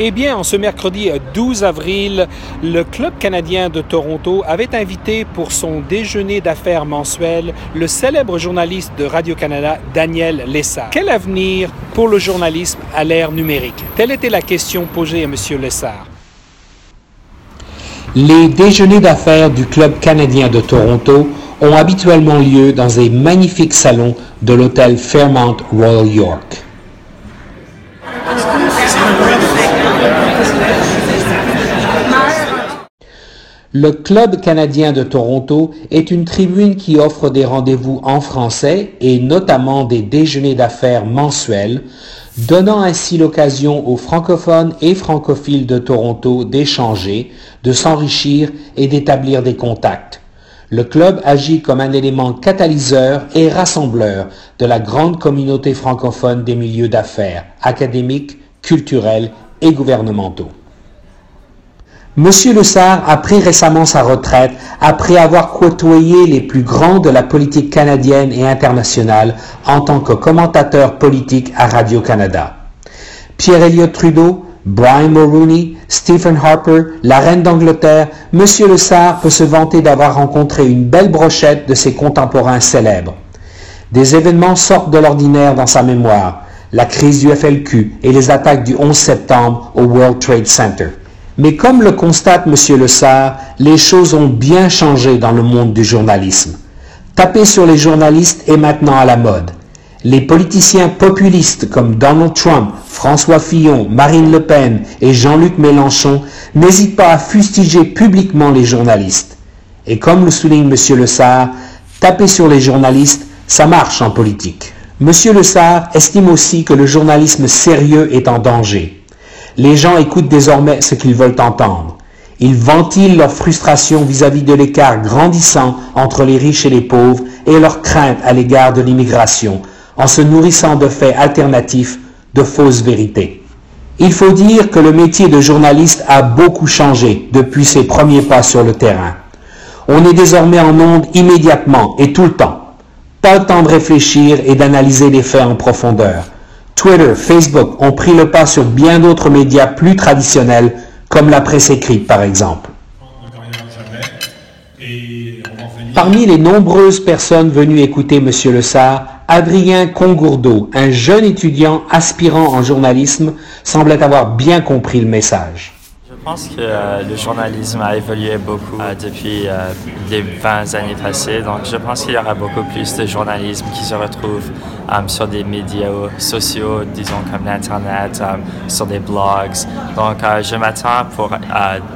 Eh bien, en ce mercredi 12 avril, le Club canadien de Toronto avait invité pour son déjeuner d'affaires mensuel le célèbre journaliste de Radio-Canada, Daniel Lessard. Quel avenir pour le journalisme à l'ère numérique? Telle était la question posée à M. Lessard. Les déjeuners d'affaires du Club canadien de Toronto ont habituellement lieu dans un magnifique salon de l'hôtel Fairmont Royal York. Le Club canadien de Toronto est une tribune qui offre des rendez-vous en français et notamment des déjeuners d'affaires mensuels, donnant ainsi l'occasion aux francophones et francophiles de Toronto d'échanger, de s'enrichir et d'établir des contacts. Le club agit comme un élément catalyseur et rassembleur de la grande communauté francophone des milieux d'affaires, académiques, culturels et gouvernementaux. Monsieur Le Sart a pris récemment sa retraite après avoir côtoyé les plus grands de la politique canadienne et internationale en tant que commentateur politique à Radio-Canada. Pierre Elliott Trudeau, Brian Mulroney, Stephen Harper, la reine d'Angleterre, Monsieur Le Sart peut se vanter d'avoir rencontré une belle brochette de ses contemporains célèbres. Des événements sortent de l'ordinaire dans sa mémoire, la crise du FLQ et les attaques du 11 septembre au World Trade Center. Mais comme le constate M. Le Sart, les choses ont bien changé dans le monde du journalisme. Taper sur les journalistes est maintenant à la mode. Les politiciens populistes comme Donald Trump, François Fillon, Marine Le Pen et Jean-Luc Mélenchon n'hésitent pas à fustiger publiquement les journalistes. Et comme le souligne M. Le Sart, taper sur les journalistes, ça marche en politique. M. Le Sart estime aussi que le journalisme sérieux est en danger. Les gens écoutent désormais ce qu'ils veulent entendre. Ils ventilent leur frustration vis-à-vis de l'écart grandissant entre les riches et les pauvres et leur crainte à l'égard de l'immigration, en se nourrissant de faits alternatifs, de fausses vérités. Il faut dire que le métier de journaliste a beaucoup changé depuis ses premiers pas sur le terrain. On est désormais en onde immédiatement et tout le temps. Pas le temps de réfléchir et d'analyser les faits en profondeur. Twitter, Facebook ont pris le pas sur bien d'autres médias plus traditionnels, comme la presse écrite par exemple. Parmi les nombreuses personnes venues écouter M. Le Sart, Adrien Congourdeau, un jeune étudiant aspirant en journalisme, semblait avoir bien compris le message. Je pense que euh, le journalisme a évolué beaucoup euh, depuis euh, les 20 années passées. Donc, je pense qu'il y aura beaucoup plus de journalisme qui se retrouve sur des médias sociaux, disons comme l'Internet, sur des blogs. Donc, je m'attends pour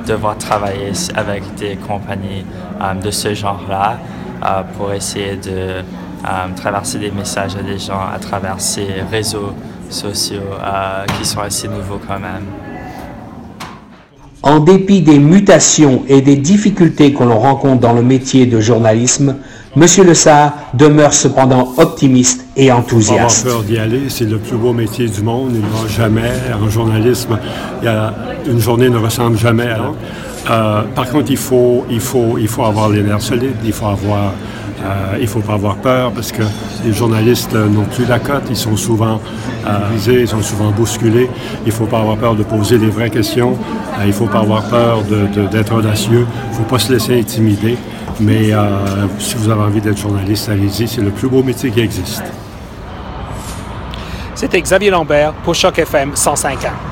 devoir travailler avec des compagnies de ce genre-là pour essayer de traverser des messages à des gens à travers ces réseaux sociaux qui sont assez nouveaux quand même. En dépit des mutations et des difficultés que l'on rencontre dans le métier de journalisme, M. Le Sart demeure cependant optimiste et enthousiaste. Avoir peur d'y aller, c'est le plus beau métier du monde. Il n'y jamais, en journalisme, une journée ne ressemble jamais à l'autre. Euh, par contre, il faut, il, faut, il faut avoir les nerfs solides, il faut avoir euh, il ne faut pas avoir peur parce que les journalistes n'ont plus la cote, ils sont souvent visés, euh, ils sont souvent bousculés. Il ne faut pas avoir peur de poser les vraies questions, euh, il ne faut pas avoir peur d'être audacieux, il ne faut pas se laisser intimider. Mais si vous avez envie d'être journaliste, allez-y, c'est le plus beau métier qui existe. C'était Xavier Lambert pour Choc FM 105 ans.